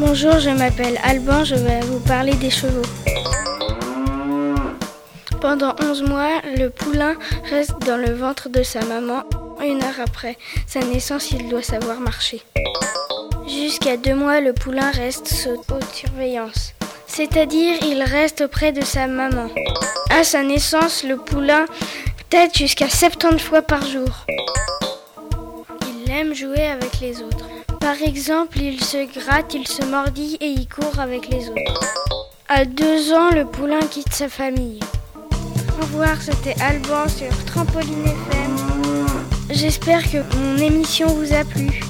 Bonjour, je m'appelle Alban, je vais vous parler des chevaux. Pendant 11 mois, le poulain reste dans le ventre de sa maman. Une heure après sa naissance, il doit savoir marcher. Jusqu'à deux mois, le poulain reste sous haute surveillance. C'est-à-dire, il reste auprès de sa maman. À sa naissance, le poulain tête jusqu'à 70 fois par jour. Il aime jouer avec les autres. Par exemple, il se gratte, il se mordit et il court avec les autres. À deux ans, le poulain quitte sa famille. Au revoir, c'était Alban sur Trampoline FM. J'espère que mon émission vous a plu.